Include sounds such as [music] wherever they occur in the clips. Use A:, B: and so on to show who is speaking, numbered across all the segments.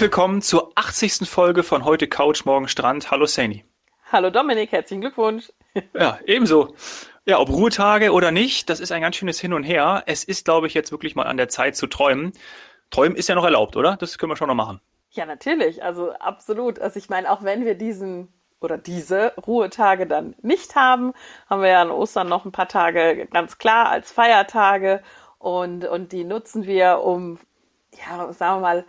A: Herzlich willkommen zur 80. Folge von Heute Couch, Morgen Strand. Hallo Sani.
B: Hallo Dominik, herzlichen Glückwunsch.
A: Ja, ebenso. Ja, ob Ruhetage oder nicht, das ist ein ganz schönes Hin und Her. Es ist, glaube ich, jetzt wirklich mal an der Zeit zu träumen. Träumen ist ja noch erlaubt, oder? Das können wir schon noch machen.
B: Ja, natürlich. Also absolut. Also ich meine, auch wenn wir diesen oder diese Ruhetage dann nicht haben, haben wir ja an Ostern noch ein paar Tage ganz klar als Feiertage und, und die nutzen wir, um, ja, sagen wir mal,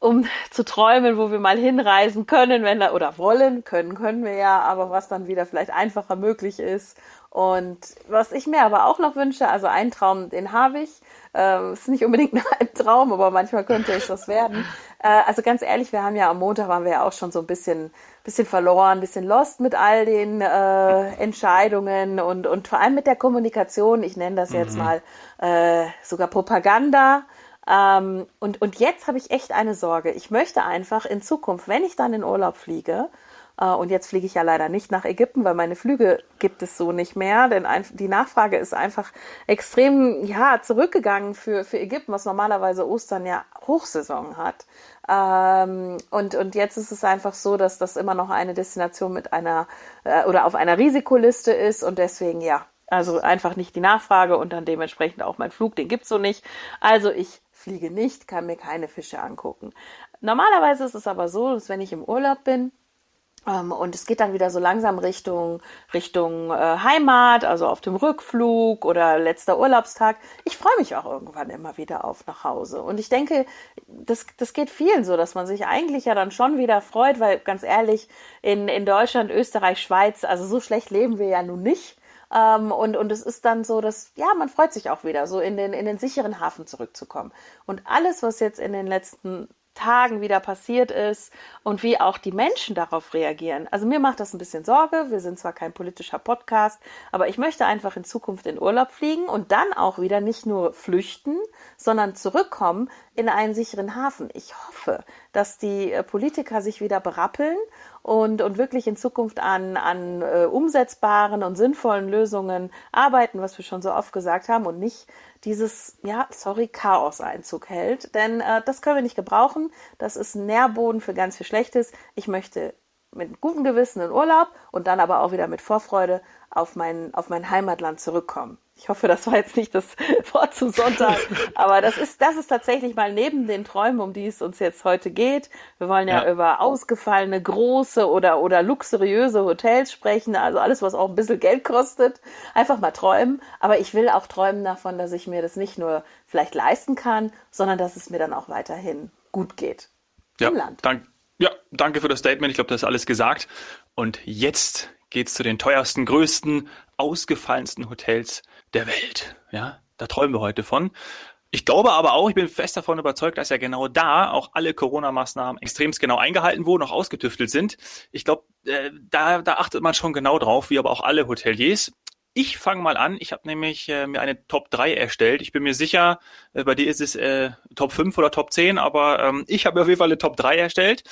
B: um zu träumen, wo wir mal hinreisen können, wenn da, oder wollen, können, können wir ja, aber was dann wieder vielleicht einfacher möglich ist. Und was ich mir aber auch noch wünsche, also ein Traum, den habe ich, äh, ist nicht unbedingt [laughs] ein Traum, aber manchmal könnte es das werden. Äh, also ganz ehrlich, wir haben ja am Montag waren wir ja auch schon so ein bisschen, bisschen verloren, bisschen lost mit all den äh, Entscheidungen und, und vor allem mit der Kommunikation. Ich nenne das jetzt mhm. mal äh, sogar Propaganda. Ähm, und, und jetzt habe ich echt eine Sorge. Ich möchte einfach in Zukunft, wenn ich dann in Urlaub fliege, äh, und jetzt fliege ich ja leider nicht nach Ägypten, weil meine Flüge gibt es so nicht mehr, denn die Nachfrage ist einfach extrem ja zurückgegangen für, für Ägypten, was normalerweise Ostern ja Hochsaison hat. Ähm, und, und jetzt ist es einfach so, dass das immer noch eine Destination mit einer äh, oder auf einer Risikoliste ist und deswegen ja, also einfach nicht die Nachfrage und dann dementsprechend auch mein Flug, den gibt's so nicht. Also ich fliege nicht, kann mir keine Fische angucken. Normalerweise ist es aber so, dass wenn ich im Urlaub bin, ähm, und es geht dann wieder so langsam Richtung, Richtung äh, Heimat, also auf dem Rückflug oder letzter Urlaubstag. Ich freue mich auch irgendwann immer wieder auf nach Hause. Und ich denke, das, das geht vielen so, dass man sich eigentlich ja dann schon wieder freut, weil ganz ehrlich, in, in Deutschland, Österreich, Schweiz, also so schlecht leben wir ja nun nicht. Ähm, und, und es ist dann so, dass, ja, man freut sich auch wieder, so in den, in den sicheren Hafen zurückzukommen. Und alles, was jetzt in den letzten Tagen wieder passiert ist und wie auch die Menschen darauf reagieren. Also mir macht das ein bisschen Sorge. Wir sind zwar kein politischer Podcast, aber ich möchte einfach in Zukunft in Urlaub fliegen und dann auch wieder nicht nur flüchten, sondern zurückkommen in einen sicheren Hafen. Ich hoffe, dass die äh, Politiker sich wieder berappeln und, und wirklich in Zukunft an, an äh, umsetzbaren und sinnvollen Lösungen arbeiten, was wir schon so oft gesagt haben und nicht dieses, ja, sorry, Chaos-Einzug hält. Denn äh, das können wir nicht gebrauchen. Das ist Nährboden für ganz viel Schlechtes. Ich möchte mit gutem Gewissen in Urlaub und dann aber auch wieder mit Vorfreude auf mein, auf mein Heimatland zurückkommen. Ich hoffe, das war jetzt nicht das [laughs] Wort zum Sonntag, aber das ist, das ist tatsächlich mal neben den Träumen, um die es uns jetzt heute geht. Wir wollen ja, ja, über ausgefallene, große oder, oder luxuriöse Hotels sprechen, also alles, was auch ein bisschen Geld kostet. Einfach mal träumen. Aber ich will auch träumen davon, dass ich mir das nicht nur vielleicht leisten kann, sondern dass es mir dann auch weiterhin gut geht.
A: Ja, Im Land. Dank, ja, danke für das Statement. Ich glaube, das ist alles gesagt. Und jetzt geht's zu den teuersten, größten, ausgefallensten Hotels der Welt. Ja, da träumen wir heute von. Ich glaube aber auch, ich bin fest davon überzeugt, dass ja genau da auch alle Corona-Maßnahmen extremst genau eingehalten wurden, auch ausgetüftelt sind. Ich glaube, äh, da, da achtet man schon genau drauf, wie aber auch alle Hoteliers. Ich fange mal an. Ich habe nämlich äh, mir eine Top 3 erstellt. Ich bin mir sicher, äh, bei dir ist es äh, Top 5 oder Top 10, aber ähm, ich habe auf jeden Fall eine Top 3 erstellt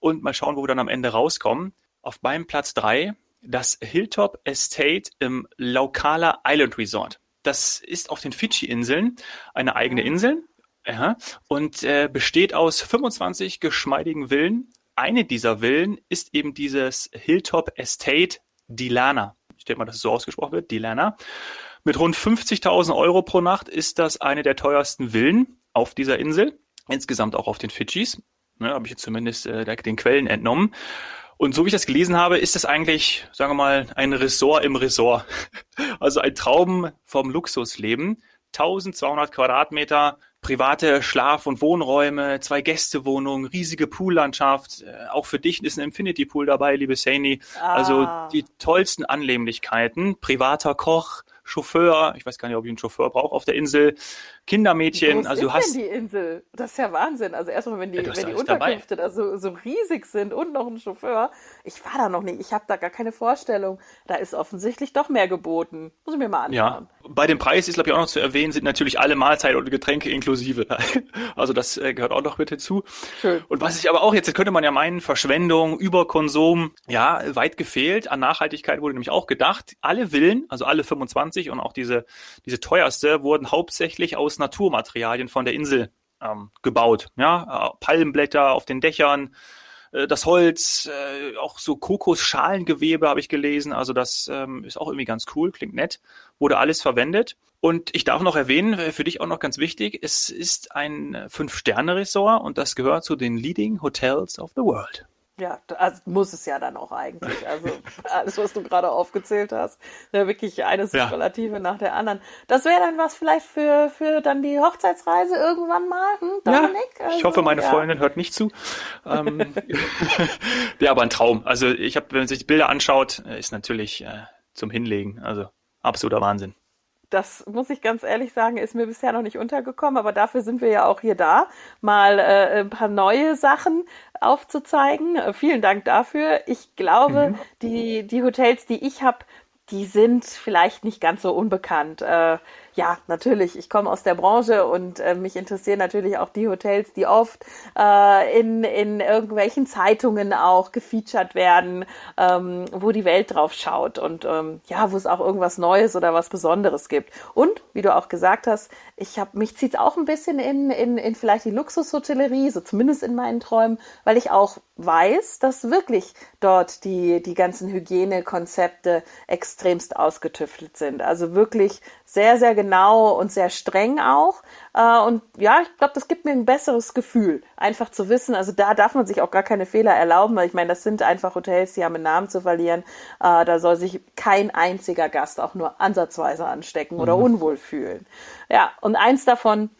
A: und mal schauen, wo wir dann am Ende rauskommen. Auf meinem Platz 3 das Hilltop Estate im Laukala Island Resort. Das ist auf den Fidschi-Inseln eine eigene Insel ja, und äh, besteht aus 25 geschmeidigen Villen. Eine dieser Villen ist eben dieses Hilltop Estate Dilana. Ich denke mal, dass es so ausgesprochen wird, Dilana. Mit rund 50.000 Euro pro Nacht ist das eine der teuersten Villen auf dieser Insel. Insgesamt auch auf den Fidschis. Ne, Habe ich jetzt zumindest äh, den Quellen entnommen. Und so wie ich das gelesen habe, ist das eigentlich, sagen wir mal, ein Ressort im Ressort. [laughs] Also ein Traum vom Luxusleben. 1200 Quadratmeter, private Schlaf- und Wohnräume, zwei Gästewohnungen, riesige Poollandschaft. Äh, auch für dich ist ein Infinity Pool dabei, liebe Saini. Also ah. Also die tollsten Annehmlichkeiten. Privater Koch, Chauffeur, ich weiß gar nicht, ob ich einen Chauffeur brauche auf der Insel, Kindermädchen. Also
B: ist
A: du hast
B: denn die Insel? Das ist ja Wahnsinn. Also erstmal, wenn die, ja, wenn die Unterkünfte da so, so riesig sind und noch ein Chauffeur. Ich war da noch nicht. Ich habe da gar keine Vorstellung. Da ist offensichtlich doch mehr geboten. Muss ich mir mal anschauen. Ja,
A: bei dem Preis ist, glaube ich, auch noch zu erwähnen, sind natürlich alle Mahlzeiten und Getränke inklusive. [laughs] Also das äh, gehört auch noch mit hinzu. Schön. Und was ich aber auch, jetzt könnte man ja meinen, Verschwendung, Überkonsum, ja, weit gefehlt. An Nachhaltigkeit wurde nämlich auch gedacht. Alle Villen, also alle 25 und auch diese, diese teuerste, wurden hauptsächlich aus Naturmaterialien von der Insel ähm, gebaut. Ja, Palmenblätter auf den Dächern, äh, das Holz, äh, auch so Kokosschalengewebe habe ich gelesen. Also das ähm, ist auch irgendwie ganz cool, klingt nett. Wurde alles verwendet. Und ich darf noch erwähnen, äh, für dich auch noch ganz wichtig, es ist ein Fünf-Sterne-Ressort und das gehört zu den Leading Hotels of the World.
B: Ja, also muss es ja dann auch eigentlich. Also [laughs] alles, was du gerade aufgezählt hast, ja wirklich eine Superlative ja. nach der anderen. Das wäre dann was vielleicht für, für dann die Hochzeitsreise irgendwann mal, hm,
A: Dominik? Ja, ich hoffe, meine ja. Freundin hört nicht zu. Ähm, [laughs] ja, aber ein Traum. Also ich habe, wenn man sich die Bilder anschaut, äh, ist natürlich äh, zum Hinlegen. Also absoluter Wahnsinn.
B: Das muss ich ganz ehrlich sagen, ist mir bisher noch nicht untergekommen, aber dafür sind wir ja auch hier da, mal äh, ein paar neue Sachen aufzuzeigen. Äh, vielen Dank dafür. Ich glaube, mhm. die, die Hotels, die ich habe, die sind vielleicht nicht ganz so unbekannt. Äh, ja, natürlich, ich komme aus der Branche und äh, mich interessieren natürlich auch die Hotels, die oft äh, in, in irgendwelchen Zeitungen auch gefeatured werden, ähm, wo die Welt drauf schaut und ähm, ja, wo es auch irgendwas Neues oder was Besonderes gibt. Und wie du auch gesagt hast, ich habe mich zieht auch ein bisschen in, in, in vielleicht die Luxushotellerie, so zumindest in meinen Träumen, weil ich auch weiß, dass wirklich dort die, die ganzen Hygienekonzepte extremst ausgetüftelt sind. Also wirklich sehr, sehr genau und sehr streng auch. Äh, und ja, ich glaube, das gibt mir ein besseres Gefühl, einfach zu wissen. Also da darf man sich auch gar keine Fehler erlauben, weil ich meine, das sind einfach Hotels, die haben einen Namen zu verlieren. Äh, da soll sich kein einziger Gast auch nur ansatzweise anstecken oder mhm. unwohl fühlen. Ja, und eins davon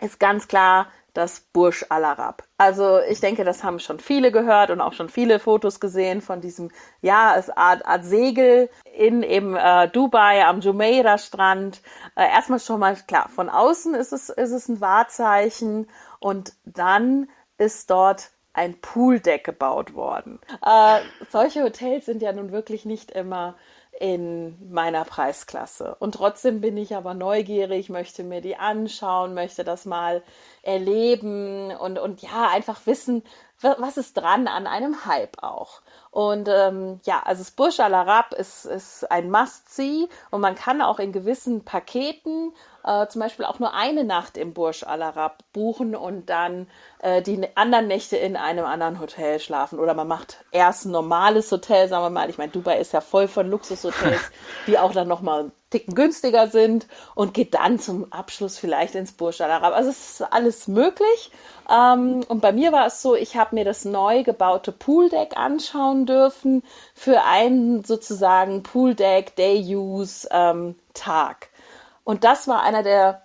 B: ist ganz klar das Burj Al Arab. Also ich denke, das haben schon viele gehört und auch schon viele Fotos gesehen von diesem, ja, es Art, Art Segel in eben äh, Dubai am Jumeirah Strand. Äh, erstmal schon mal klar, von außen ist es, ist es ein Wahrzeichen und dann ist dort ein Pooldeck gebaut worden. Äh, solche Hotels sind ja nun wirklich nicht immer in meiner Preisklasse. Und trotzdem bin ich aber neugierig, möchte mir die anschauen, möchte das mal erleben und, und ja, einfach wissen, was ist dran an einem Hype auch. Und ähm, ja, also das Burj Al Arab ist, ist ein Must-See und man kann auch in gewissen Paketen äh, zum Beispiel auch nur eine Nacht im Burj Al Arab buchen und dann äh, die anderen Nächte in einem anderen Hotel schlafen. Oder man macht erst ein normales Hotel, sagen wir mal. Ich meine, Dubai ist ja voll von Luxushotels, [laughs] die auch dann nochmal Ticken günstiger sind und geht dann zum Abschluss vielleicht ins Burj Al. Also es ist alles möglich. Ähm, und bei mir war es so, ich habe mir das neu gebaute Pooldeck anschauen dürfen für einen sozusagen Pooldeck Day Use ähm, Tag. Und das war einer der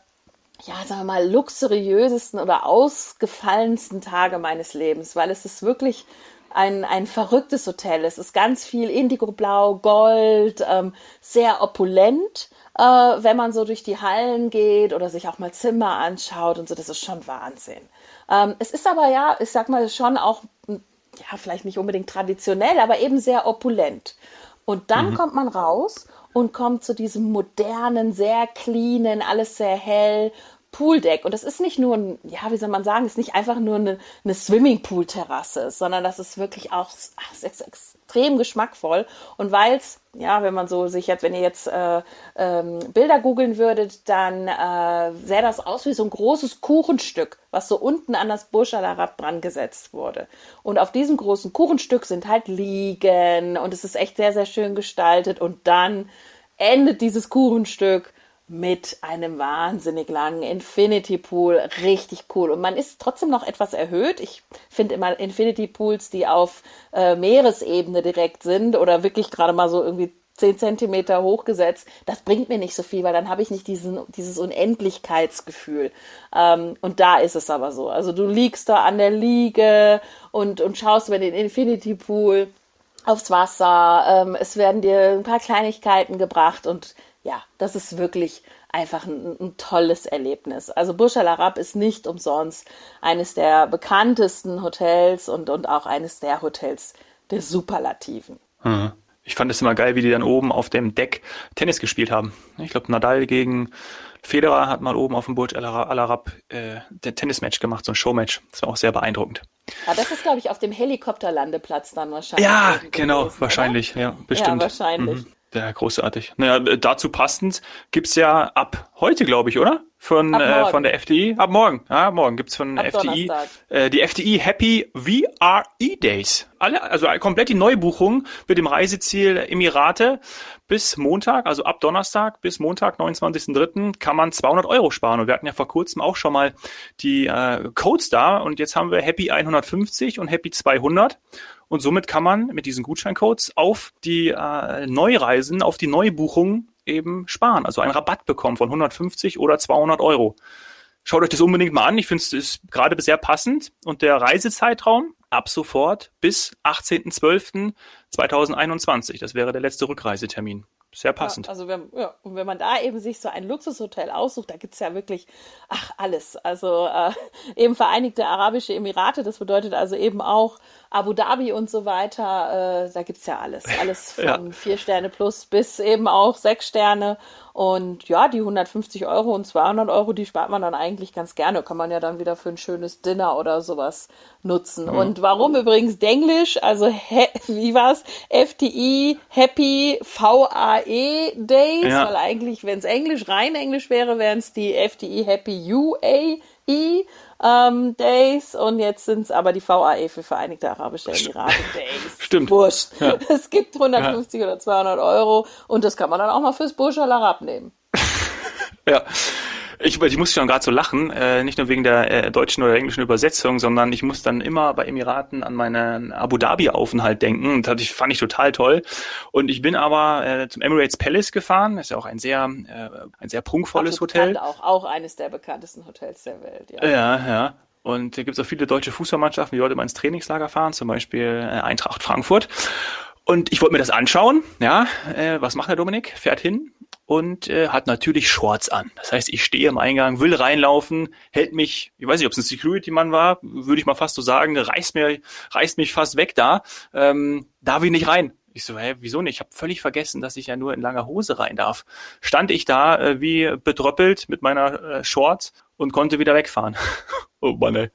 B: ja, sagen wir mal, luxuriösesten oder ausgefallensten Tage meines Lebens, weil es ist wirklich ein, ein verrücktes Hotel. Es ist ganz viel Indigoblau, Gold, ähm, sehr opulent, äh, wenn man so durch die Hallen geht oder sich auch mal Zimmer anschaut und so. Das ist schon Wahnsinn. Ähm, es ist aber ja, ich sag mal, schon auch, ja, vielleicht nicht unbedingt traditionell, aber eben sehr opulent. Und dann mhm. kommt man raus und kommt zu diesem modernen, sehr cleanen, alles sehr hell Pooldeck. Und das ist nicht nur ein, ja, wie soll man sagen, ist nicht einfach nur eine, eine Swimmingpool-Terrasse, sondern das ist wirklich auch ach, ist extrem geschmackvoll. Und weil es, ja, wenn man so sich jetzt, wenn ihr jetzt äh, ähm, Bilder googeln würdet, dann äh, sähe das aus wie so ein großes Kuchenstück, was so unten an das Burj Al Arab dran gesetzt wurde. Und auf diesem großen Kuchenstück sind halt Liegen und es ist echt sehr, sehr schön gestaltet. Und dann endet dieses Kuchenstück mit einem wahnsinnig langen Infinity Pool. Richtig cool. Und man ist trotzdem noch etwas erhöht. Ich finde immer Infinity Pools, die auf äh, Meeresebene direkt sind oder wirklich gerade mal so irgendwie zehn Zentimeter hochgesetzt, das bringt mir nicht so viel, weil dann habe ich nicht diesen, dieses Unendlichkeitsgefühl. Ähm, und da ist es aber so. Also du liegst da an der Liege und, und schaust über den Infinity Pool aufs Wasser. Ähm, es werden dir ein paar Kleinigkeiten gebracht und ja, das ist wirklich einfach ein, ein, tolles Erlebnis. Also Burj Al Arab ist nicht umsonst eines der bekanntesten Hotels und, und auch eines der Hotels der Superlativen.
A: Mhm. Ich fand es immer geil, wie die dann oben auf dem Deck Tennis gespielt haben. Ich glaube, Nadal gegen Federer hat mal oben auf dem Burj Al Arab äh, der Tennismatch gemacht, so ein Showmatch. Das war auch sehr beeindruckend.
B: Ah, das ist, glaube ich, auf dem Helikopterlandeplatz dann wahrscheinlich.
A: Ja, genau, gewesen, wahrscheinlich, oder? ja, bestimmt.
B: Ja, wahrscheinlich. Mhm.
A: Ja, großartig. Naja, dazu passend gibt's ja ab heute, glaube ich, oder? von, äh, von der FDI. Ab morgen. Ja, morgen gibt's von der FDI äh, die FDI Happy VRE Days. Alle, also komplett die Neubuchung mit dem Reiseziel Emirate bis Montag, also ab Donnerstag bis Montag, 29.03. kann man 200 Euro sparen. Und wir hatten ja vor kurzem auch schon mal die äh, Codes da und jetzt haben wir Happy 150 und Happy 200. Und somit kann man mit diesen Gutscheincodes auf die äh, Neureisen, auf die Neubuchungen eben sparen. Also einen Rabatt bekommen von 150 oder 200 Euro. Schaut euch das unbedingt mal an. Ich finde es gerade sehr passend. Und der Reisezeitraum ab sofort bis 18.12.2021. Das wäre der letzte Rückreisetermin. Sehr passend.
B: Ja, also wenn, ja, und wenn man da eben sich so ein Luxushotel aussucht, da gibt es ja wirklich, ach, alles. Also äh, eben Vereinigte Arabische Emirate, das bedeutet also eben auch Abu Dhabi und so weiter, äh, da es ja alles. [laughs] Alles von ja. vier Sterne plus bis eben auch sechs Sterne. Und ja, die 150 Euro und 200 Euro, die spart man dann eigentlich ganz gerne. Kann man ja dann wieder für ein schönes Dinner oder sowas nutzen. Mhm. Und warum übrigens Denglisch? Also, wie war's? FTI, Happy VAE Days. Ja. Weil eigentlich, wenn es Englisch, rein Englisch wäre, wären es die FTI Happy UAE ähm, Days und jetzt sind es aber die VAE für Vereinigte Arabische Emirate [laughs] Days.
A: Stimmt.
B: Wurscht. Ja. [laughs] Es gibt 150 ja. oder 200 Euro und das kann man dann auch mal fürs Burj Al Arab nehmen. [laughs]
A: ja. Ich, ich muss schon gerade so lachen, äh, nicht nur wegen der äh, deutschen oder englischen Übersetzung, sondern ich muss dann immer bei Emiraten an meinen Abu Dhabi-Aufenthalt denken. Und das fand ich total toll. Und ich bin aber äh, zum Emirates Palace gefahren. Das ist ja auch ein sehr, äh, ein sehr prunkvolles Hotel.
B: Auch, auch eines der bekanntesten Hotels der Welt.
A: Ja, ja. ja. Und da gibt es auch viele deutsche Fußballmannschaften, die heute mal ins Trainingslager fahren, zum Beispiel äh, Eintracht Frankfurt. Und ich wollte mir das anschauen. Ja, äh, was macht der Dominik? Fährt hin und äh, hat natürlich Shorts an. Das heißt, ich stehe im Eingang, will reinlaufen, hält mich, ich weiß nicht, ob es ein Security-Mann war, würde ich mal fast so sagen, reißt mir, reißt mich fast weg da. Ähm, darf ich nicht rein? Ich so, hä, wieso nicht? Ich habe völlig vergessen, dass ich ja nur in langer Hose rein darf. Stand ich da äh, wie bedröppelt mit meiner äh, Shorts und konnte wieder wegfahren. [laughs] oh Mann, ey.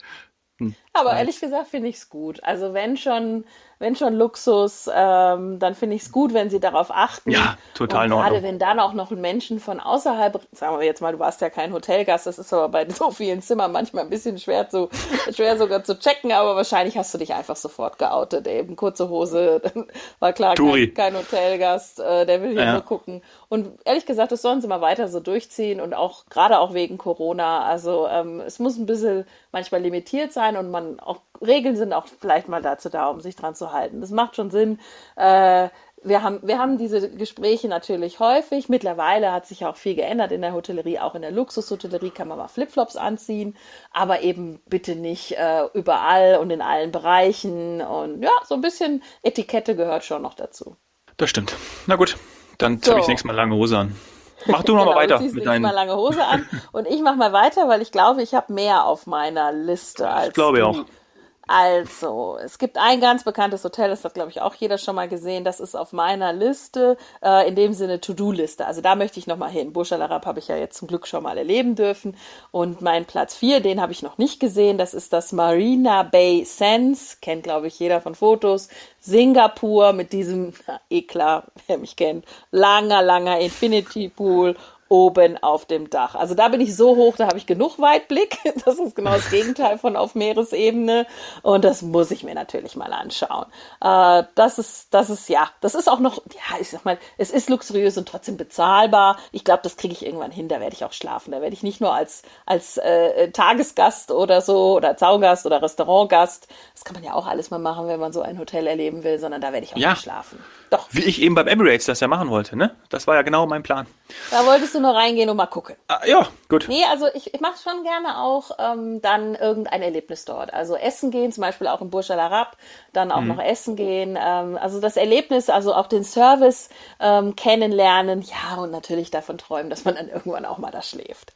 B: Hm. Aber ehrlich gesagt finde ich es gut. Also wenn schon wenn schon Luxus, ähm, dann finde ich es gut, wenn sie darauf achten.
A: Ja, total
B: Und Gerade wenn dann auch noch Menschen von außerhalb, sagen wir jetzt mal, du warst ja kein Hotelgast, das ist aber bei [laughs] so vielen Zimmern manchmal ein bisschen schwer zu, [laughs] schwer sogar zu checken, aber wahrscheinlich hast du dich einfach sofort geoutet, eben kurze Hose, dann [laughs] war klar, kein, kein, Hotelgast, äh, der will hier ja. nur gucken. Und ehrlich gesagt, das sollen sie mal weiter so durchziehen und auch gerade auch wegen Corona. Also ähm, es muss ein bisschen manchmal limitiert sein und man auch Regeln sind auch vielleicht mal dazu da, um sich dran zu halten. Das macht schon Sinn. Äh, wir haben, wir haben diese Gespräche natürlich häufig. Mittlerweile hat sich auch viel geändert in der Hotellerie. Auch in der Luxushotellerie kann man mal Flipflops anziehen, aber eben bitte nicht äh, überall und in allen Bereichen. Und ja, so ein bisschen Etikette gehört schon noch dazu.
A: Das stimmt. Na gut, dann so. habe ich nächstes Mal lange Hose an. Mach du noch genau, mal weiter.
B: Du mit deinen... mal lange Hose an und ich mach mal weiter, weil ich glaube, ich habe mehr auf meiner Liste als
A: ich glaube
B: du.
A: auch.
B: Also, es gibt ein ganz bekanntes Hotel, das hat, glaube ich, auch jeder schon mal gesehen. Das ist auf meiner Liste, äh, in dem Sinne To-Do-Liste. Also da möchte ich nochmal hin. Burj habe ich ja jetzt zum Glück schon mal erleben dürfen. Und mein Platz 4, den habe ich noch nicht gesehen. Das ist das Marina Bay Sands. Kennt, glaube ich, jeder von Fotos. Singapur mit diesem, [laughs] eh klar, wer mich kennt, langer, langer Infinity Pool oben auf dem Dach. Also da bin ich so hoch, da habe ich genug Weitblick. [laughs] Das ist genau das Gegenteil von auf Meeresebene. Und das muss ich mir natürlich mal anschauen. Äh, das ist, das ist, ja, das ist auch noch, ja, ich sag mal, es ist luxuriös und trotzdem bezahlbar. Ich glaube, das kriege ich irgendwann hin. Da werde ich auch schlafen. Da werde ich nicht nur als, als äh, Tagesgast oder so oder Zaungast oder Restaurantgast. Das kann man ja auch alles mal machen, wenn man so ein Hotel erleben will, sondern da werde ich auch
A: ja.
B: schlafen.
A: Doch. Wie ich eben beim Emirates das ja machen wollte, ne? Das war ja genau mein Plan.
B: Da wolltest du nur reingehen und mal gucken.
A: Ah, ja, gut.
B: Nee, also ich, ich mache schon gerne auch ähm, dann irgendein Erlebnis dort. Also essen gehen, zum Beispiel auch im Burj Al Arab, dann auch mhm. noch essen gehen. Ähm, also das Erlebnis, also auch den Service ähm, kennenlernen. Ja, und natürlich davon träumen, dass man dann irgendwann auch mal da schläft.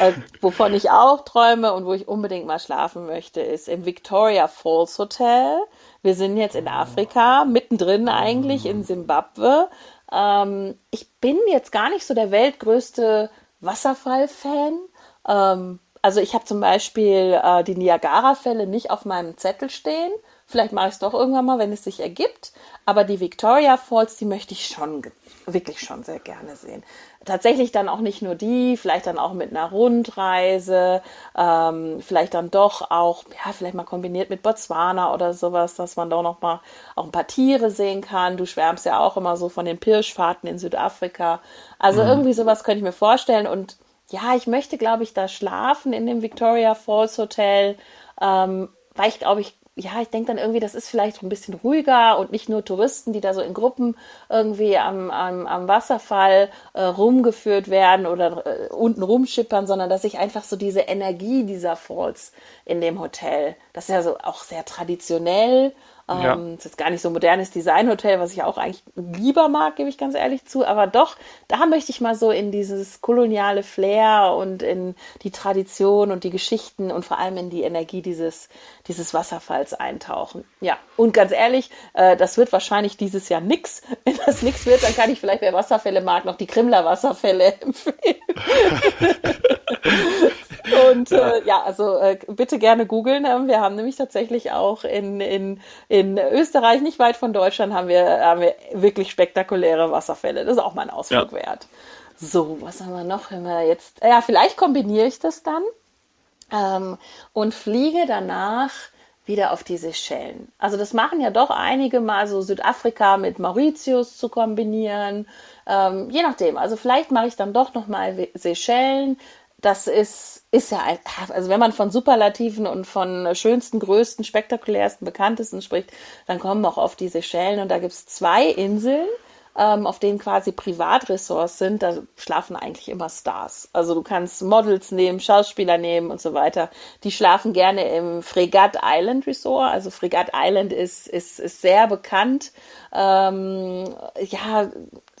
B: äh, wovon ich auch träume und wo ich unbedingt mal schlafen möchte, ist im Victoria Falls Hotel. Wir sind jetzt in Afrika, mittendrin eigentlich in Simbabwe. Ähm, ich bin jetzt gar nicht so der weltgrößte Wasserfall-Fan. Ähm, also ich habe zum Beispiel äh, die Niagara-Fälle nicht auf meinem Zettel stehen. Vielleicht mache ich es doch irgendwann mal, wenn es sich ergibt. Aber die Victoria Falls, die möchte ich schon, wirklich schon sehr gerne sehen. tatsächlich dann auch nicht nur die, vielleicht dann auch mit einer Rundreise, ähm, vielleicht dann doch auch, ja, vielleicht mal kombiniert mit Botswana oder sowas, dass man doch noch mal auch ein paar Tiere sehen kann. Du schwärmst ja auch immer so von den Pirschfahrten in Südafrika. Also mhm. irgendwie sowas könnte ich mir vorstellen und ja, ich möchte, glaube ich, da schlafen in dem Victoria Falls Hotel, ähm, weil ich, glaube ich, ja, ich denke dann irgendwie, das ist vielleicht ein bisschen ruhiger und nicht nur Touristen, die da so in Gruppen irgendwie am, am, am Wasserfall äh, rumgeführt werden oder äh, unten rumschippern, sondern dass ich einfach so diese Energie dieser Falls in dem Hotel, das ist ja so auch sehr traditionell. Ähm, das ist gar nicht so ein modernes Designhotel, was ich auch eigentlich lieber mag, gebe ich ganz ehrlich zu. Aber doch, da möchte ich mal so in dieses koloniale Flair und in die Tradition und die Geschichten und vor allem in die Energie dieses, dieses Wasserfalls eintauchen. Ja, und ganz ehrlich, äh, das wird wahrscheinlich dieses Jahr nix. [laughs] Wenn das nix wird, dann kann ich vielleicht, wer Wasserfälle mag, noch die Krimler Wasserfälle [laughs] empfehlen. [laughs] Und ja, äh, ja also äh, bitte gerne googeln. Ähm, wir haben nämlich tatsächlich auch in, in, in Österreich, nicht weit von Deutschland, haben wir, haben wir wirklich spektakuläre Wasserfälle. Das ist auch mal ein Ausflug ja. wert. So, was haben wir noch? Wenn wir jetzt, ja, vielleicht kombiniere ich das dann ähm, und fliege danach wieder auf die Seychellen. Also das machen ja doch einige mal so Südafrika mit Mauritius zu kombinieren. Ähm, je nachdem. Also vielleicht mache ich dann doch noch mal Seychellen. Das ist ist ja, also wenn man von Superlativen und von schönsten, größten, spektakulärsten, bekanntesten spricht, dann kommen auch auf diese Schellen und da gibt's zwei Inseln, ähm, auf denen quasi Privatressorts sind, da schlafen eigentlich immer Stars. Also du kannst Models nehmen, Schauspieler nehmen und so weiter. Die schlafen gerne im Fregat Island Resort. Also Fregat Island ist, ist, ist sehr bekannt. Ähm, ja,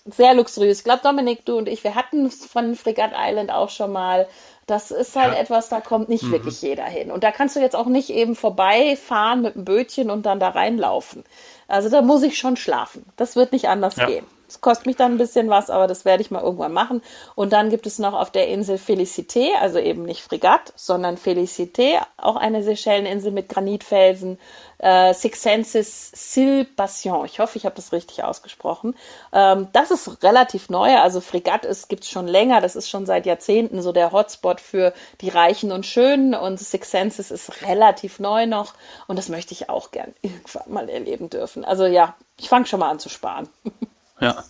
B: sehr luxuriös. Ich glaube, Dominik, du und ich, wir hatten von Fregat Island auch schon mal das ist halt ja. etwas, da kommt nicht mhm. wirklich jeder hin. Und da kannst du jetzt auch nicht eben vorbeifahren mit einem Bötchen und dann da reinlaufen. Also da muss ich schon schlafen. Das wird nicht anders ja. gehen. Es kostet mich dann ein bisschen was, aber das werde ich mal irgendwann machen. Und dann gibt es noch auf der Insel Felicité, also eben nicht Fregat, sondern Felicité, auch eine Seychelleninsel mit Granitfelsen, äh, Six Senses Sil Passion. Ich hoffe, ich habe das richtig ausgesprochen. Ähm, das ist relativ neu, also Fregat ist gibt's schon länger, das ist schon seit Jahrzehnten so der Hotspot für die Reichen und Schönen und Six Senses ist relativ neu noch und das möchte ich auch gern irgendwann mal erleben dürfen. Also ja, ich fange schon mal an zu sparen. [laughs]
A: Ja.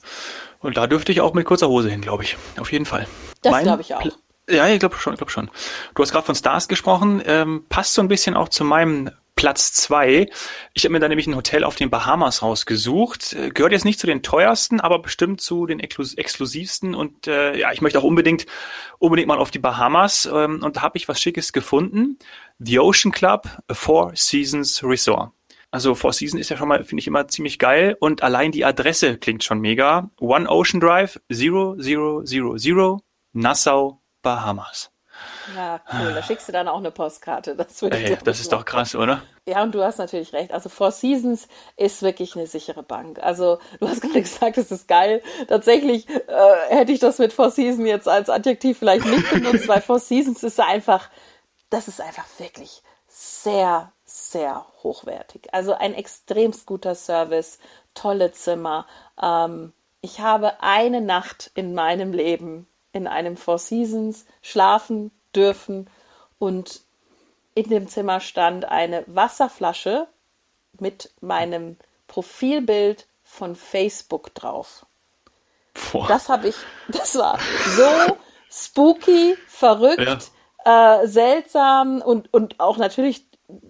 A: Und da dürfte ich auch mit kurzer Hose hin, glaube ich. Auf jeden Fall.
B: Das glaube ich auch.
A: ja, ich glaube schon, ich glaube schon. Du hast gerade von Stars gesprochen, ähm, passt so ein bisschen auch zu meinem Platz zwei. Ich habe mir da nämlich ein Hotel auf den Bahamas rausgesucht. Äh, gehört jetzt nicht zu den teuersten, aber bestimmt zu den exklus exklusivsten. Und äh, ja, ich möchte auch unbedingt unbedingt mal auf die Bahamas. Ähm, und da habe ich was Schickes gefunden. The Ocean Club, a Four Seasons Resort. Also Four Seasons ist ja schon mal, finde ich immer ziemlich geil. Und allein die Adresse klingt schon mega. One Ocean Drive, 0000, Nassau, Bahamas.
B: Ja, cool. Da schickst du dann auch eine Postkarte.
A: Das, Ey, das ist doch krass, oder?
B: Ja, und du hast natürlich recht. Also Four Seasons ist wirklich eine sichere Bank. Also du hast gerade [laughs] gesagt, es ist geil. Tatsächlich äh, hätte ich das mit Four Seasons jetzt als Adjektiv vielleicht nicht benutzt, weil [laughs] Four Seasons ist einfach, das ist einfach wirklich sehr, sehr hochwertig. Also ein extremst guter Service, tolle Zimmer. Ähm, ich habe eine Nacht in meinem Leben in einem Four Seasons schlafen dürfen und in dem Zimmer stand eine Wasserflasche mit meinem Profilbild von Facebook drauf. Boah. Das habe ich, das war so spooky, verrückt, ja. äh, seltsam und, und auch natürlich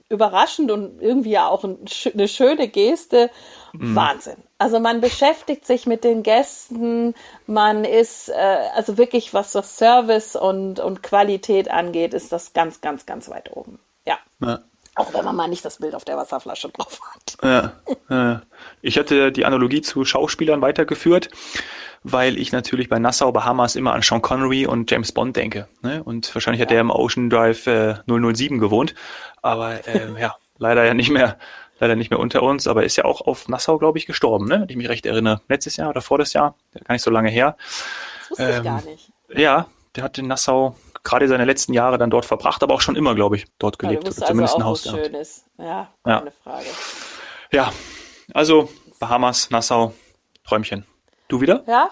B: überraschend und irgendwie ja auch ein, eine schöne Geste. Mhm. Wahnsinn. Also man beschäftigt sich mit den Gästen, man ist, äh, also wirklich, was das Service und, und Qualität angeht, ist das ganz, ganz, ganz weit oben. Ja. ja. Auch wenn man mal nicht das Bild auf der Wasserflasche drauf hat.
A: Ja, ja. Ich hatte die Analogie zu Schauspielern weitergeführt, weil ich natürlich bei Nassau, Bahamas immer an Sean Connery und James Bond denke. Ne? Und wahrscheinlich hat ja. der im Ocean Drive äh, 007 gewohnt. Aber äh, ja, leider ja nicht mehr leider nicht mehr unter uns, aber ist ja auch auf Nassau, glaube ich, gestorben, ne? wenn ich mich recht erinnere. Letztes Jahr oder vor das Jahr, gar nicht so lange her.
B: Das wusste ähm, ich gar nicht.
A: Ja, der hat in Nassau gerade seine letzten Jahre dann dort verbracht, aber auch schon immer, glaube ich, dort gelebt.
B: Ja, oder zumindest also ein Haus gehabt. Schönes. Ja, keine ja. Frage.
A: Ja, also Bahamas, Nassau, Träumchen. Du wieder?
B: Ja,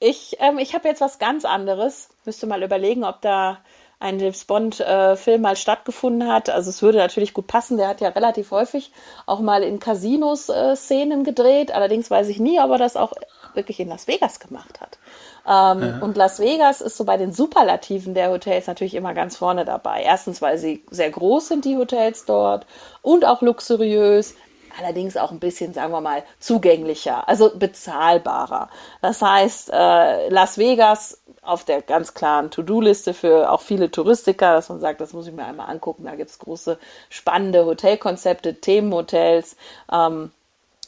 B: Ich, ähm, ich habe jetzt was ganz anderes. Müsste mal überlegen, ob da ein James Bond-Film äh, mal stattgefunden hat. Also es würde natürlich gut passen. Der hat ja relativ häufig auch mal in Casinos äh, Szenen gedreht. Allerdings weiß ich nie, ob er das auch wirklich in Las Vegas gemacht hat. Ähm, ja. Und Las Vegas ist so bei den Superlativen der Hotels natürlich immer ganz vorne dabei. Erstens, weil sie sehr groß sind, die Hotels dort, und auch luxuriös allerdings auch ein bisschen, sagen wir mal, zugänglicher, also bezahlbarer. Das heißt, äh, Las Vegas auf der ganz klaren To-Do-Liste für auch viele Touristiker, dass man sagt, das muss ich mir einmal angucken. Da gibt es große, spannende Hotelkonzepte, Themenhotels. Ähm,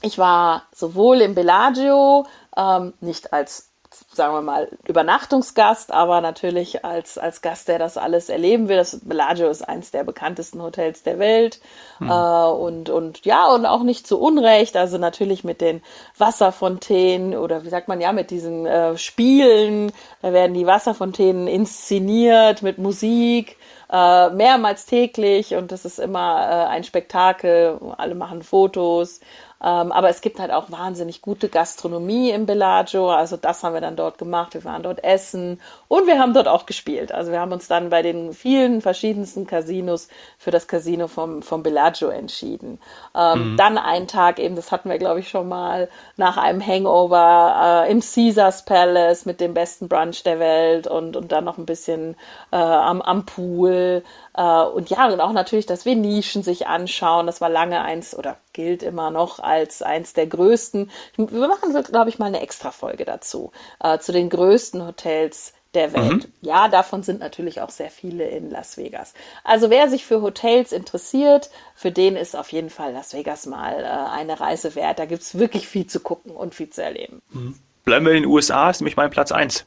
B: ich war sowohl im Bellagio, ähm, nicht als sagen wir mal, Übernachtungsgast, aber natürlich als, als Gast, der das alles erleben will. Das Bellagio ist eins der bekanntesten Hotels der Welt. Mhm. Äh, und, und ja, und auch nicht zu Unrecht. Also natürlich mit den Wasserfontänen oder wie sagt man ja, mit diesen äh, Spielen. Da werden die Wasserfontänen inszeniert mit Musik. Äh, mehrmals täglich und das ist immer äh, ein Spektakel. Alle machen Fotos ähm, aber es gibt halt auch wahnsinnig gute Gastronomie im Bellagio. Also das haben wir dann dort gemacht. Wir waren dort essen und wir haben dort auch gespielt. Also wir haben uns dann bei den vielen verschiedensten Casinos für das Casino vom, vom Bellagio entschieden. Ähm, mhm. Dann einen Tag eben, das hatten wir glaube ich schon mal, nach einem Hangover äh, im Caesars Palace mit dem besten Brunch der Welt und, und dann noch ein bisschen äh, am, am Pool. Äh, und ja, und auch natürlich das Venetian sich anschauen. Das war lange eins oder gilt immer noch als eins der größten. Wir machen, glaube ich, mal eine extra Folge dazu, äh, zu den größten Hotels der Welt. Mhm. Ja, davon sind natürlich auch sehr viele in Las Vegas. Also wer sich für Hotels interessiert, für den ist auf jeden Fall Las Vegas mal äh, eine Reise wert. Da gibt es wirklich viel zu gucken und viel zu erleben.
A: Mhm. Bleiben wir in den USA, ist nämlich mein Platz eins.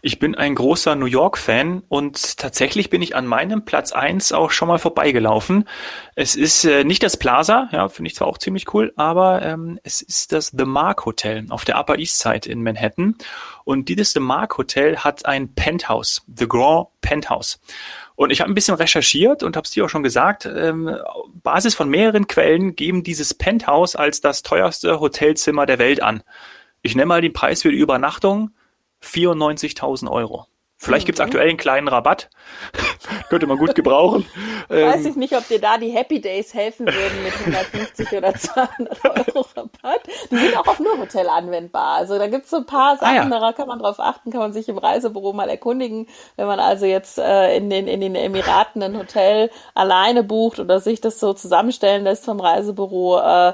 A: Ich bin ein großer New York-Fan und tatsächlich bin ich an meinem Platz eins auch schon mal vorbeigelaufen. Es ist äh, nicht das Plaza, ja, finde ich zwar auch ziemlich cool, aber ähm, es ist das The Mark Hotel auf der Upper East Side in Manhattan. Und dieses The Mark Hotel hat ein Penthouse, The Grand Penthouse. Und ich habe ein bisschen recherchiert und habe es dir auch schon gesagt, ähm, Basis von mehreren Quellen geben dieses Penthouse als das teuerste Hotelzimmer der Welt an. Ich nenne mal den Preis für die Übernachtung 94.000 Euro. Vielleicht mhm. gibt's aktuell einen kleinen Rabatt. [laughs] Könnte man gut gebrauchen.
B: Weiß ähm, ich nicht, ob dir da die Happy Days helfen würden mit 150 oder 200 [laughs] Euro Rabatt. Die sind auch auf nur Hotel anwendbar. Also da gibt's so ein paar Sachen, ah, ja. da kann man drauf achten, kann man sich im Reisebüro mal erkundigen. Wenn man also jetzt äh, in, den, in den Emiraten ein Hotel alleine bucht oder sich das so zusammenstellen lässt vom Reisebüro, äh,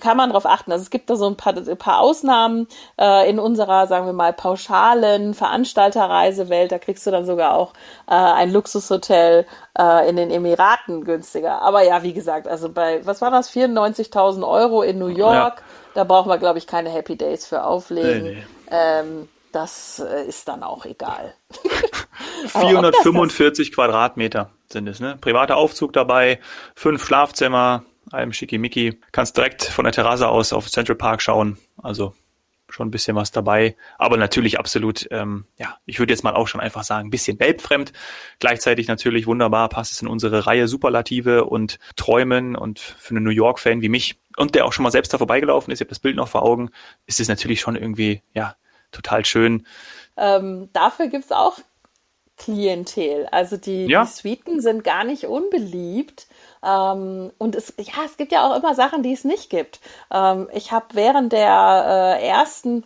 B: kann man drauf achten. Also es gibt da so ein paar, ein paar Ausnahmen äh, in unserer, sagen wir mal, pauschalen Veranstalterreisewelt Welt. Da kriegst du dann sogar auch äh, ein Luxushotel äh, in den Emiraten günstiger. Aber ja, wie gesagt, also bei, was war das, 94.000 Euro in New York, ja. da brauchen wir, glaube ich, keine Happy Days für auflegen. Nee, nee. Ähm, das äh, ist dann auch egal. [laughs]
A: 445 Quadratmeter sind es, ne? Privater Aufzug dabei, fünf Schlafzimmer, einem Schickimicki. Kannst direkt von der Terrasse aus auf Central Park schauen. Also schon ein bisschen was dabei. Aber natürlich absolut, ähm, ja, ich würde jetzt mal auch schon einfach sagen, ein bisschen weltfremd. Gleichzeitig natürlich wunderbar, passt es in unsere Reihe Superlative und Träumen und für einen New York-Fan wie mich und der auch schon mal selbst da vorbeigelaufen ist, ich habe das Bild noch vor Augen, ist es natürlich schon irgendwie, ja, total schön.
B: Ähm, dafür gibt's auch Klientel. Also die, ja. die Suiten sind gar nicht unbeliebt. Ähm, und es, ja, es gibt ja auch immer Sachen, die es nicht gibt. Ähm, ich habe während der äh, ersten,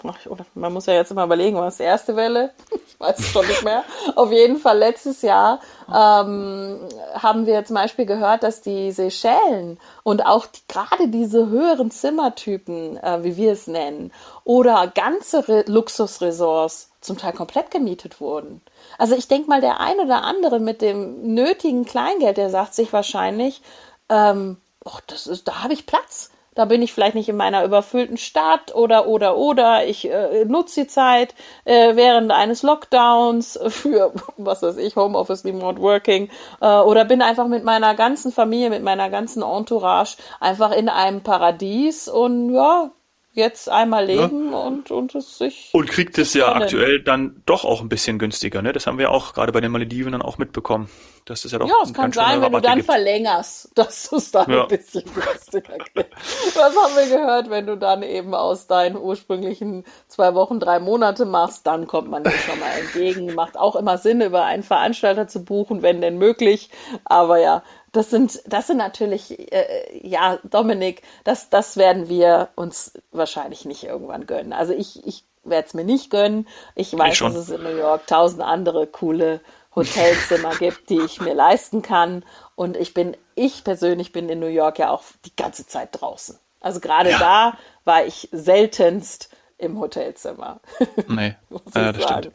B: man muss ja jetzt immer überlegen, was die erste Welle, [laughs] ich weiß es schon nicht mehr, auf jeden Fall letztes Jahr ähm, haben wir zum Beispiel gehört, dass die Seychellen und auch die, gerade diese höheren Zimmertypen, äh, wie wir es nennen, oder ganze Re Luxusresorts zum Teil komplett gemietet wurden. Also ich denke mal, der ein oder andere mit dem nötigen Kleingeld, der sagt sich wahrscheinlich, ähm, oh, das ist, da habe ich Platz. Da bin ich vielleicht nicht in meiner überfüllten Stadt oder oder oder ich äh, nutze die Zeit äh, während eines Lockdowns für was weiß ich Homeoffice, Remote Working äh, oder bin einfach mit meiner ganzen Familie, mit meiner ganzen Entourage einfach in einem Paradies und ja jetzt einmal leben ja. und, und es sich.
A: Und kriegt es ja aktuell dann doch auch ein bisschen günstiger, ne? Das haben wir auch gerade bei den Malediven dann auch mitbekommen. Das ist ja doch
B: Ja, es kann sein, wenn du dann gibt. verlängerst, [laughs] dass du es dann ja. ein bisschen günstiger kriegst. Was haben wir gehört, wenn du dann eben aus deinen ursprünglichen zwei Wochen, drei Monate machst, dann kommt man dir schon mal entgegen. Macht auch immer Sinn, über einen Veranstalter zu buchen, wenn denn möglich. Aber ja, das sind, das sind natürlich, äh, ja, Dominik, das, das werden wir uns wahrscheinlich nicht irgendwann gönnen. Also ich, ich werde es mir nicht gönnen. Ich weiß, ich dass es in New York tausend andere coole Hotelzimmer [laughs] gibt, die ich mir leisten kann. Und ich bin, ich persönlich bin in New York ja auch die ganze Zeit draußen. Also gerade ja. da war ich seltenst im Hotelzimmer. [laughs]
A: Nee, äh, das stimmt.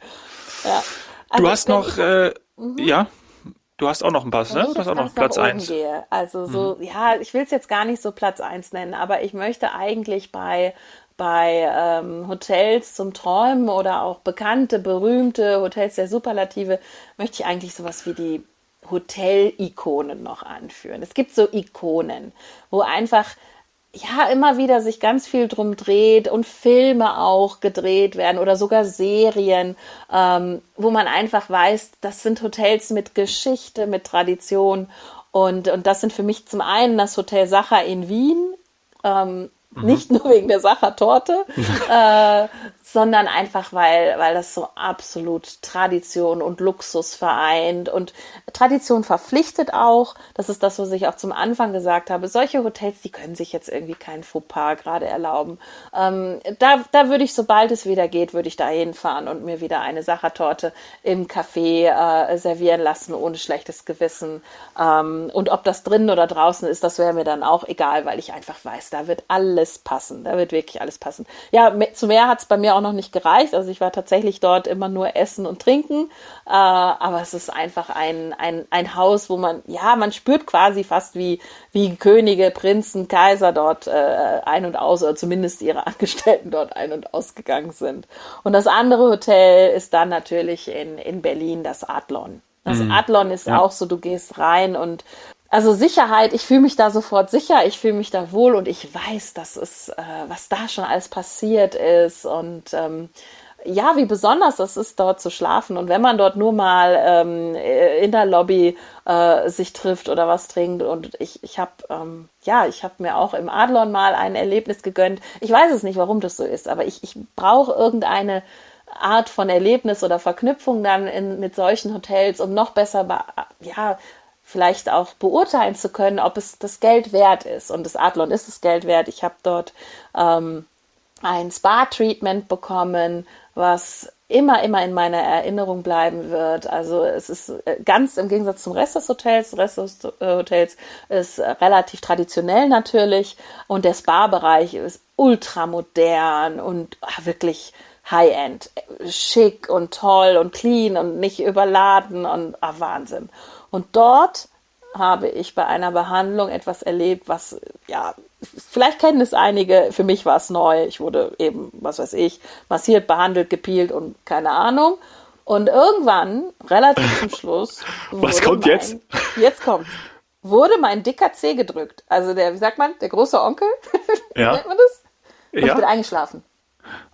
A: Ja. Also, du hast noch, äh, mhm. ja, du hast auch noch einen Pass, ne? Du hast auch noch Platz 1.
B: Also so, mhm. ja, ich will es jetzt gar nicht so Platz 1 nennen, aber ich möchte eigentlich bei bei ähm, Hotels zum Träumen oder auch bekannte, berühmte Hotels der Superlative, möchte ich eigentlich sowas wie die Hotel-Ikonen noch anführen. Es gibt so Ikonen, wo einfach ja immer wieder sich ganz viel drum dreht und Filme auch gedreht werden oder sogar Serien, ähm, wo man einfach weiß, das sind Hotels mit Geschichte, mit Tradition und, und das sind für mich zum einen das Hotel Sacher in Wien, ähm, Mhm. Nicht nur wegen der Sachertorte, [laughs] äh, sondern einfach, weil, weil das so absolut Tradition und Luxus vereint und Tradition verpflichtet auch. Das ist das, was ich auch zum Anfang gesagt habe. Solche Hotels, die können sich jetzt irgendwie kein Fauxpas gerade erlauben. Ähm, da, da würde ich, sobald es wieder geht, würde ich da hinfahren und mir wieder eine Sachertorte im Café äh, servieren lassen, ohne schlechtes Gewissen. Ähm, und ob das drinnen oder draußen ist, das wäre mir dann auch egal, weil ich einfach weiß, da wird alles passen. Da wird wirklich alles passen. Ja, zu mehr hat es bei mir auch auch noch nicht gereicht. Also ich war tatsächlich dort immer nur essen und trinken. Äh, aber es ist einfach ein, ein, ein Haus, wo man, ja, man spürt quasi fast wie, wie Könige, Prinzen, Kaiser dort äh, ein und aus, oder zumindest ihre [laughs] Angestellten dort ein und ausgegangen sind. Und das andere Hotel ist dann natürlich in, in Berlin, das Adlon. Das mhm. Adlon ist ja. auch so, du gehst rein und also Sicherheit, ich fühle mich da sofort sicher, ich fühle mich da wohl und ich weiß, dass es, äh, was da schon alles passiert ist und ähm, ja, wie besonders es ist, dort zu schlafen. Und wenn man dort nur mal ähm, in der Lobby äh, sich trifft oder was trinkt und ich, ich habe ähm, ja, ich habe mir auch im Adlon mal ein Erlebnis gegönnt. Ich weiß es nicht, warum das so ist, aber ich, ich brauche irgendeine Art von Erlebnis oder Verknüpfung dann in, mit solchen Hotels, um noch besser ja, vielleicht auch beurteilen zu können, ob es das Geld wert ist. Und das Adlon ist es Geld wert. Ich habe dort ähm, ein Spa-Treatment bekommen, was immer, immer in meiner Erinnerung bleiben wird. Also es ist äh, ganz im Gegensatz zum Rest des Hotels. Rest des Hotels ist relativ traditionell natürlich und der Spa-Bereich ist ultramodern und ah, wirklich High-End, schick und toll und clean und nicht überladen und ah, Wahnsinn. Und dort habe ich bei einer Behandlung etwas erlebt, was, ja, vielleicht kennen es einige, für mich war es neu. Ich wurde eben, was weiß ich, massiert, behandelt, gepielt und keine Ahnung. Und irgendwann, relativ zum [laughs] Schluss.
A: Was kommt mein, jetzt? [laughs]
B: Jetzt kommt. Wurde mein dicker C gedrückt. Also der, wie sagt man, der große Onkel? [laughs]
A: Ja.
B: Nennt man das? Und ja. ich bin eingeschlafen.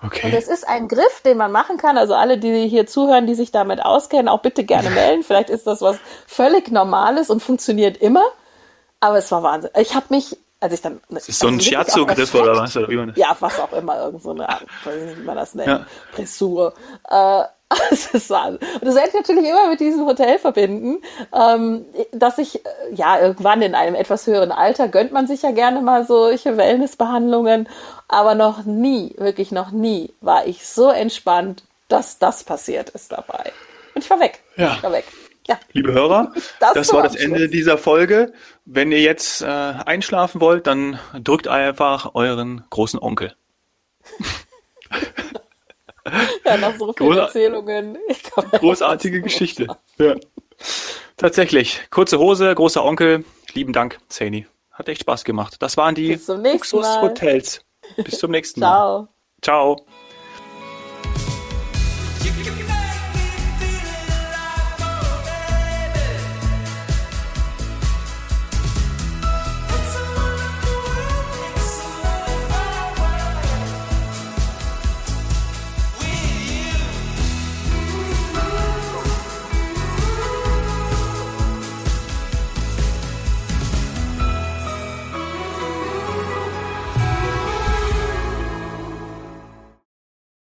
A: Okay.
B: Und es ist ein Griff, den man machen kann. Also alle, die hier zuhören, die sich damit auskennen, auch bitte gerne [laughs] melden. Vielleicht ist das was völlig Normales und funktioniert immer. Aber es war Wahnsinn. Ich habe mich, als ich dann.
A: Das ist so ein Shiatsu-Griff oder was? Oder wie
B: man das? Ja, was auch immer, irgend so eine, weiß ich nicht, wie man das nennt. Ja. Pressur. Äh, [laughs] ist Wahnsinn. Und das werde ich natürlich immer mit diesem Hotel verbinden, ähm, dass ich, äh, ja, irgendwann in einem etwas höheren Alter gönnt man sich ja gerne mal solche Wellnessbehandlungen, aber noch nie, wirklich noch nie war ich so entspannt, dass das passiert ist dabei. Und ich war weg.
A: Ja.
B: Ich war weg.
A: Ja. Liebe Hörer, [laughs] das, das war das Ende dieser Folge. Wenn ihr jetzt äh, einschlafen wollt, dann drückt einfach euren großen Onkel.
B: Ja, nach so vielen Groß Erzählungen. [laughs]
A: Großartige Geschichte. Ja. Tatsächlich. Kurze Hose, großer Onkel. Lieben Dank, Zany. Hat echt Spaß gemacht. Das waren die
B: Luxushotels.
A: Bis zum nächsten Mal. Ciao. Ciao.